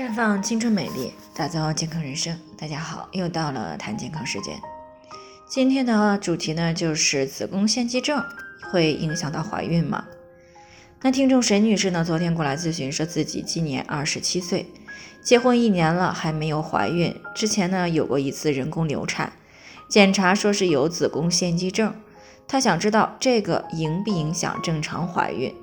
绽放青春美丽，打造健康人生。大家好，又到了谈健康时间。今天的主题呢，就是子宫腺肌症会影响到怀孕吗？那听众沈女士呢，昨天过来咨询，说自己今年二十七岁，结婚一年了还没有怀孕。之前呢有过一次人工流产，检查说是有子宫腺肌症。她想知道这个影不影响正常怀孕？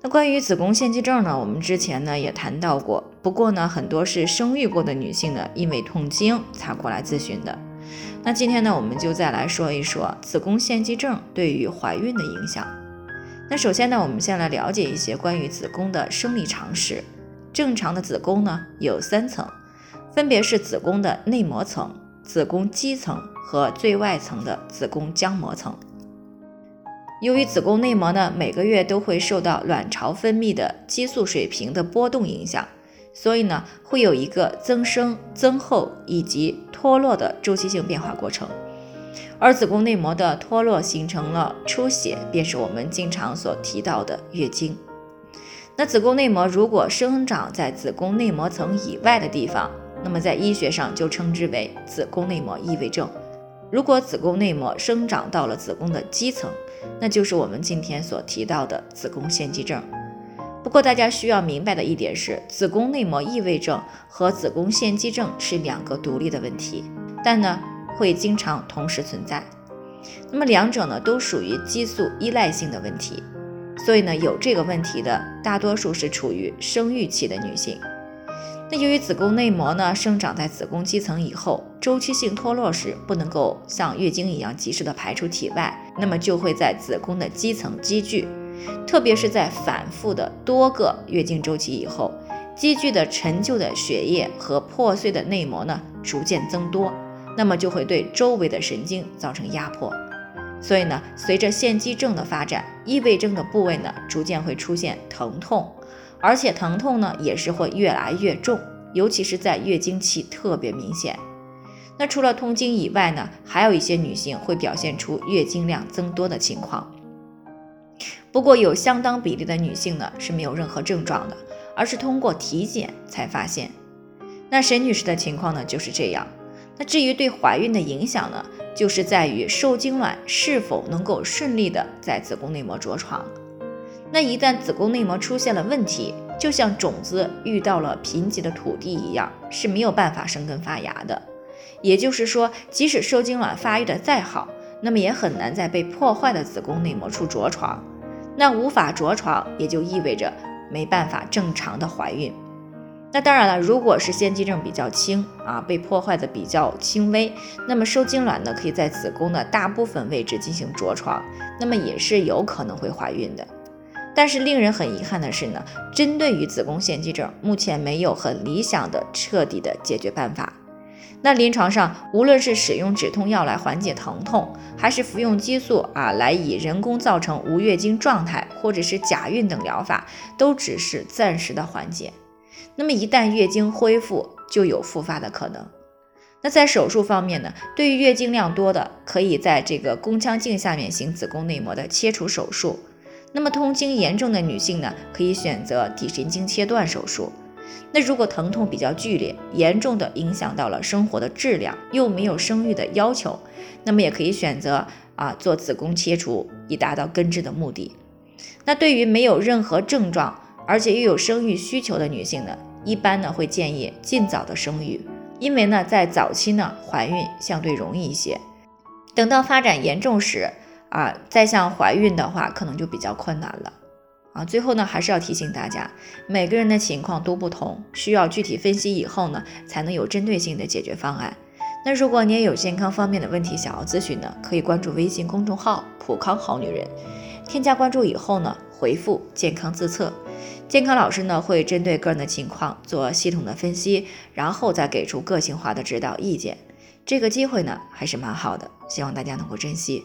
那关于子宫腺肌症呢，我们之前呢也谈到过，不过呢很多是生育过的女性呢，因为痛经才过来咨询的。那今天呢，我们就再来说一说子宫腺肌症对于怀孕的影响。那首先呢，我们先来了解一些关于子宫的生理常识。正常的子宫呢有三层，分别是子宫的内膜层、子宫肌层和最外层的子宫浆膜层。由于子宫内膜呢每个月都会受到卵巢分泌的激素水平的波动影响，所以呢会有一个增生、增厚以及脱落的周期性变化过程。而子宫内膜的脱落形成了出血，便是我们经常所提到的月经。那子宫内膜如果生长在子宫内膜层以外的地方，那么在医学上就称之为子宫内膜异位症。如果子宫内膜生长到了子宫的基层，那就是我们今天所提到的子宫腺肌症。不过，大家需要明白的一点是，子宫内膜异位症和子宫腺肌症是两个独立的问题，但呢会经常同时存在。那么两者呢都属于激素依赖性的问题，所以呢有这个问题的大多数是处于生育期的女性。那由于子宫内膜呢生长在子宫肌层以后，周期性脱落时不能够像月经一样及时的排出体外，那么就会在子宫的肌层积聚，特别是在反复的多个月经周期以后，积聚的陈旧的血液和破碎的内膜呢逐渐增多，那么就会对周围的神经造成压迫，所以呢，随着腺肌症的发展，异位症的部位呢逐渐会出现疼痛。而且疼痛呢也是会越来越重，尤其是在月经期特别明显。那除了痛经以外呢，还有一些女性会表现出月经量增多的情况。不过有相当比例的女性呢是没有任何症状的，而是通过体检才发现。那沈女士的情况呢就是这样。那至于对怀孕的影响呢，就是在于受精卵是否能够顺利的在子宫内膜着床。那一旦子宫内膜出现了问题，就像种子遇到了贫瘠的土地一样，是没有办法生根发芽的。也就是说，即使受精卵发育的再好，那么也很难在被破坏的子宫内膜处着床。那无法着床，也就意味着没办法正常的怀孕。那当然了，如果是腺肌症比较轻啊，被破坏的比较轻微，那么受精卵呢可以在子宫的大部分位置进行着床，那么也是有可能会怀孕的。但是令人很遗憾的是呢，针对于子宫腺肌症，目前没有很理想的彻底的解决办法。那临床上，无论是使用止痛药来缓解疼痛，还是服用激素啊来以人工造成无月经状态，或者是假孕等疗法，都只是暂时的缓解。那么一旦月经恢复，就有复发的可能。那在手术方面呢，对于月经量多的，可以在这个宫腔镜下面行子宫内膜的切除手术。那么痛经严重的女性呢，可以选择体神经切断手术。那如果疼痛比较剧烈，严重的影响到了生活的质量，又没有生育的要求，那么也可以选择啊做子宫切除，以达到根治的目的。那对于没有任何症状，而且又有生育需求的女性呢，一般呢会建议尽早的生育，因为呢在早期呢怀孕相对容易一些，等到发展严重时。啊，再像怀孕的话，可能就比较困难了啊。最后呢，还是要提醒大家，每个人的情况都不同，需要具体分析以后呢，才能有针对性的解决方案。那如果你也有健康方面的问题想要咨询呢，可以关注微信公众号“普康好女人”，添加关注以后呢，回复“健康自测”，健康老师呢会针对个人的情况做系统的分析，然后再给出个性化的指导意见。这个机会呢还是蛮好的，希望大家能够珍惜。